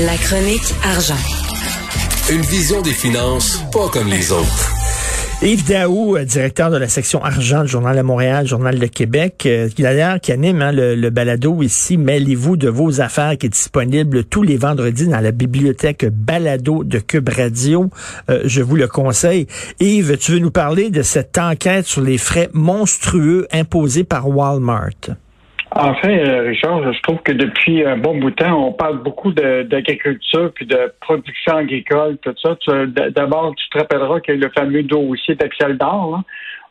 La chronique argent. Une vision des finances pas comme les autres. Yves Daou, euh, directeur de la section argent du Journal de Montréal, Journal de Québec, euh, qui d'ailleurs qui anime hein, le, balado ici, Mêlez-vous de vos affaires, qui est disponible tous les vendredis dans la bibliothèque Balado de Cube Radio. Euh, je vous le conseille. Yves, tu veux nous parler de cette enquête sur les frais monstrueux imposés par Walmart? En fait, euh, Richard, je trouve que depuis un bon bout de temps, on parle beaucoup d'agriculture puis de production agricole, tout ça. D'abord, tu te rappelleras qu'il le fameux dossier d'Axel d'or,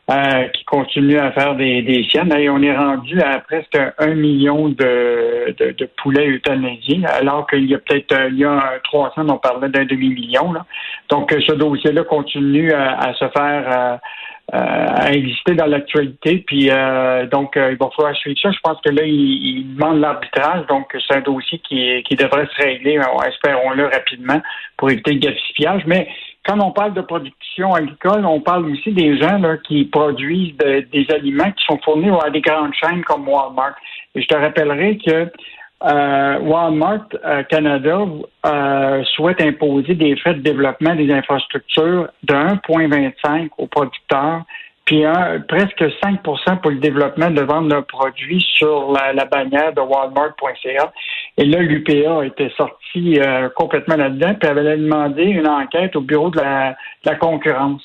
euh, qui continue à faire des, des siennes. Et on est rendu à presque un million de, de, poulets euthanasiés, alors qu'il y a peut-être euh, il y a trois ans, on parlait d'un demi-million. Donc, ce dossier-là continue à, se faire euh, à exister dans l'actualité. Puis euh, donc, euh, il va falloir suivre ça. Je pense que là, il, demande l'arbitrage. Donc, c'est un dossier qui, qui devrait se régler, espérons-le rapidement, pour éviter le gaspillage. Mais quand on parle de production agricole, on parle aussi des gens là, qui produisent des aliments qui sont fournis à des grandes chaînes comme Walmart. Et je te rappellerai que euh, Walmart euh, Canada euh, souhaite imposer des frais de développement des infrastructures de 1,25 aux producteurs, puis presque 5% pour le développement de vendre leurs produits sur la, bannière de Walmart.ca. Et là, l'UPA était sorti complètement là-dedans, puis avait demandé une enquête au bureau de la, de la concurrence.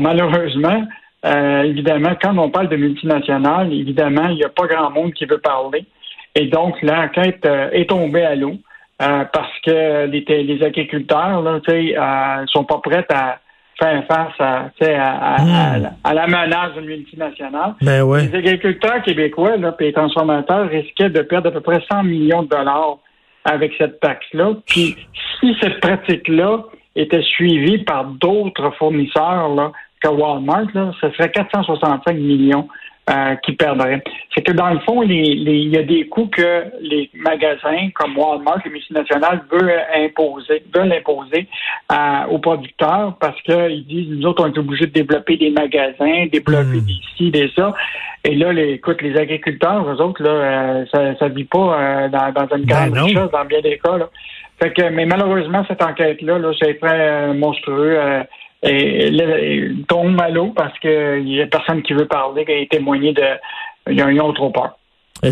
Malheureusement, évidemment, quand on parle de multinationales, évidemment, il n'y a pas grand monde qui veut parler. Et donc, l'enquête euh, est tombée à l'eau euh, parce que les, les agriculteurs ne euh, sont pas prêts à faire face à, à, hmm. à, la menace d'une multinationale. Ben ouais. Les agriculteurs québécois là, et les transformateurs risquaient de perdre à peu près 100 millions de dollars avec cette taxe-là. Puis, si cette pratique-là était suivie par d'autres fournisseurs là, que Walmart, là, ce serait 465 millions euh, qui perdraient. C'est que dans le fond, il y a des coûts que les magasins comme Walmart, les multinationales, veulent imposer, veulent imposer euh, aux producteurs parce qu'ils disent nous autres, on est obligés de développer des magasins, développer hmm. des ci, des ça. Et là, les, écoute, les agriculteurs, eux autres, là, euh, ça ne vit pas dans, dans, une grande ben chose dans bien des cas. Là. Fait que, mais malheureusement, cette enquête-là, là, c'est très monstrueux et, il tombe à l'eau parce qu'il n'y a personne qui veut parler et témoigner de. Ils ont, trop peur.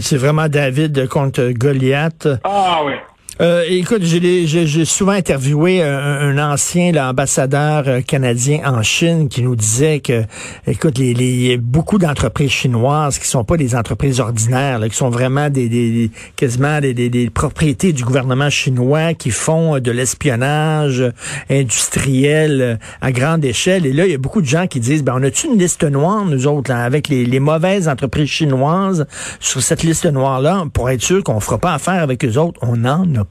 C'est vraiment David contre Goliath. Ah oui. Euh, écoute, j'ai souvent interviewé un, ancien ambassadeur euh, canadien en Chine qui nous disait que, écoute, les, les beaucoup d'entreprises chinoises qui sont pas des entreprises ordinaires, là, qui sont vraiment des, des quasiment des, des, propriétés du gouvernement chinois qui font de l'espionnage industriel euh, à grande échelle. Et là, il y a beaucoup de gens qui disent, ben, on a-tu une liste noire, nous autres, là, avec les, les mauvaises entreprises chinoises sur cette liste noire-là, pour être sûr qu'on fera pas affaire avec eux autres? On en a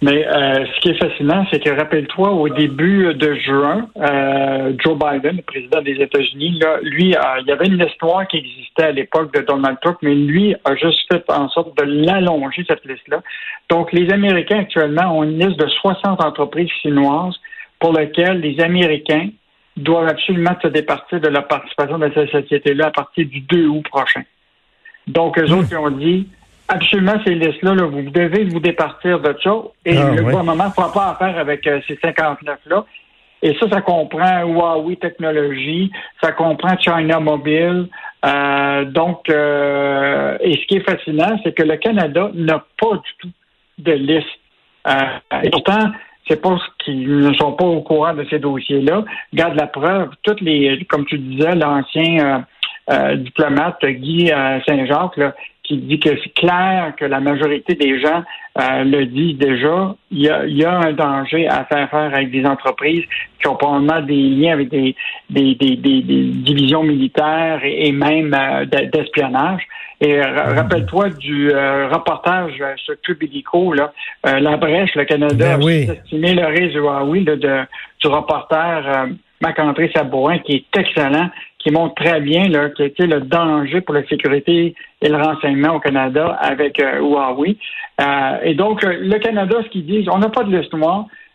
mais euh, ce qui est fascinant, c'est que rappelle-toi, au début de juin, euh, Joe Biden, le président des États-Unis, lui, euh, il y avait une histoire qui existait à l'époque de Donald Trump, mais lui a juste fait en sorte de l'allonger, cette liste-là. Donc, les Américains actuellement ont une liste de 60 entreprises chinoises pour lesquelles les Américains doivent absolument se départir de la participation de cette société-là à partir du 2 août prochain. Donc, eux hmm. autres, ils ont dit, absolument ces listes-là, vous devez vous départir de ça. Et ah, le gouvernement ne fera pas affaire avec euh, ces 59-là. Et ça, ça comprend Huawei Technologies, ça comprend China Mobile. Euh, donc, euh, et ce qui est fascinant, c'est que le Canada n'a pas du tout de liste. et pourtant, c'est pas ce qu'ils ne sont pas au courant de ces dossiers-là. Garde la preuve, toutes les, comme tu disais, l'ancien diplomate Guy Saint-Jacques, qui dit que c'est clair que la majorité des gens euh, le disent déjà. Il y, a, il y, a, un danger à faire affaire avec des entreprises qui ont probablement des liens avec des, des, des, des, divisions militaires et, même euh, d'espionnage. Et rappelle-toi du reportage sur Club Illico, là, La Brèche, le Canada, ben oui. estimé le risque de, du reporter Marc-André Sabourin, qui est excellent, qui montre très bien là, était le danger pour la sécurité et le renseignement au Canada avec euh, Huawei. Euh, et donc, euh, le Canada, ce qu'ils disent, on n'a pas de liste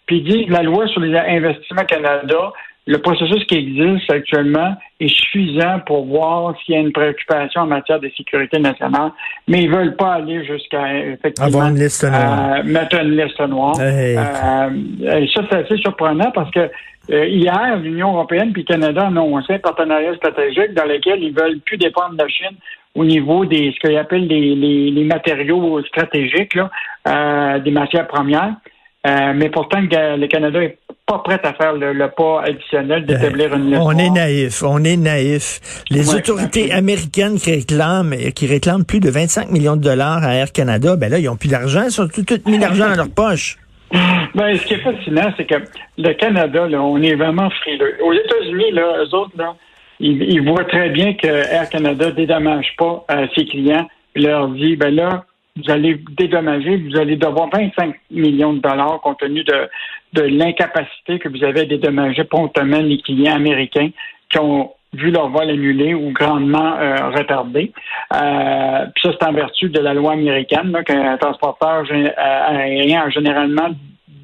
puis ils disent la loi sur les investissements Canada, le processus qui existe actuellement est suffisant pour voir s'il y a une préoccupation en matière de sécurité nationale, mais ils veulent pas aller jusqu'à effectivement une liste noire. Euh, mettre une liste noire. Hey. Euh, ça, c'est assez surprenant parce que euh, hier, l'Union européenne puis le Canada ont annoncé un partenariat stratégique dans lequel ils veulent plus dépendre de la Chine au niveau des ce qu'ils appellent les, les, les, matériaux stratégiques, là, des matières premières. Euh, mais pourtant, le Canada est pas prêt à faire le, le pas additionnel d'établir une liste On est naïf, on est naïf. Les Ouais, autorités américaines qui réclament, qui réclament plus de 25 millions de dollars à Air Canada, ben là, ils ont plus d'argent, ils ont tout, tout mis l'argent dans leur poche. Ben, ce qui est fascinant, c'est que le Canada, là, on est vraiment frileux. Aux États-Unis, là, eux autres, là, ils, ils voient très bien que Air Canada dédommage pas euh, ses clients. Il leur dit, ben là, vous allez dédommager, vous allez devoir 25 millions de dollars compte tenu de, de l'incapacité que vous avez à dédommager promptement les clients américains qui ont vu leur vol annulé ou grandement euh, retardé. Euh, puis ça, c'est en vertu de la loi américaine, qu'un transporteur euh, aérien a généralement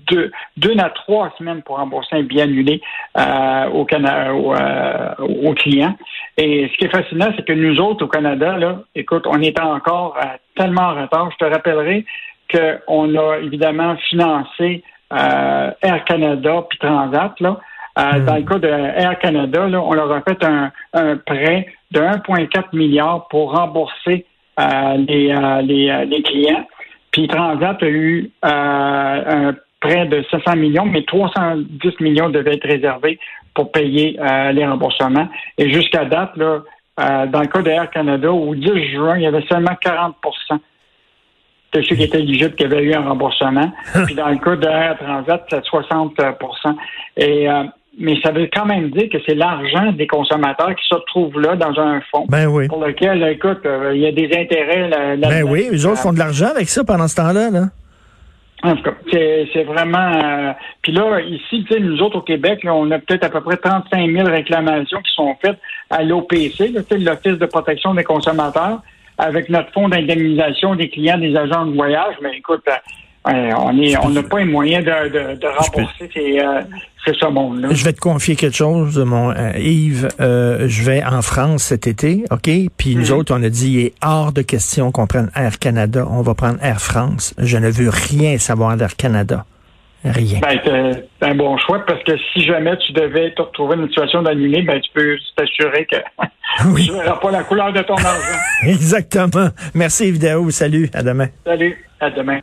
deux, deux à trois semaines pour rembourser un billet annulé euh, au, Cana au, euh, aux clients. Et ce qui est fascinant, c'est que nous autres, au Canada, là, écoute, on est encore euh, tellement en retard. Je te rappellerai qu'on a évidemment financé euh, Air Canada puis Transat, là. Euh, Dans le cas de Air Canada, là, on leur a fait un, un prêt de 1,4 milliard pour rembourser euh, les, les, les clients. Puis Transat a eu un prêt de 700 millions, mais 310 millions devaient être réservés pour payer euh, les remboursements. Et jusqu'à date, là, euh, dans le cas de Air Canada, au 10 juin, il y avait seulement 40% de ceux qui étaient éligibles qui avaient eu un remboursement. Puis dans le cas de Air Transat, c'est 60 Et euh, mais ça veut quand même dire que c'est l'argent des consommateurs qui se retrouve là dans un fonds Ben oui. pour lequel, écoute, euh, il y a des intérêts là, Ben là-dedans. oui, eux autres font de l'argent avec ça pendant ce temps-là, là. En tout cas, c'est vraiment. euh, Puis là, ici, nous autres au Québec, là, on a peut-être à peu près 35 000 réclamations qui sont faites à l'OPC, l'Office de protection des consommateurs, avec notre fonds d'indemnisation des clients des agents de voyage. Mais écoute, euh, euh, on n'a pas les moyens de, de, de rembourser ces, euh, ces sommes-là. Je vais te confier quelque chose, mon euh, Yves. Je vais en France cet été, OK? Puis nous Mhm. autres, on a dit, il est hors de question qu'on prenne Air Canada. On va prendre Air France. Je ne veux rien savoir d'Air Canada. Rien. Ben, c'est un bon choix parce que si jamais tu devais te retrouver dans une situation d'annuler, ben, tu peux t'assurer que Oui. tu verras pas la couleur de ton argent. Exactement. Merci, Daou. Salut. À demain. Salut, à demain.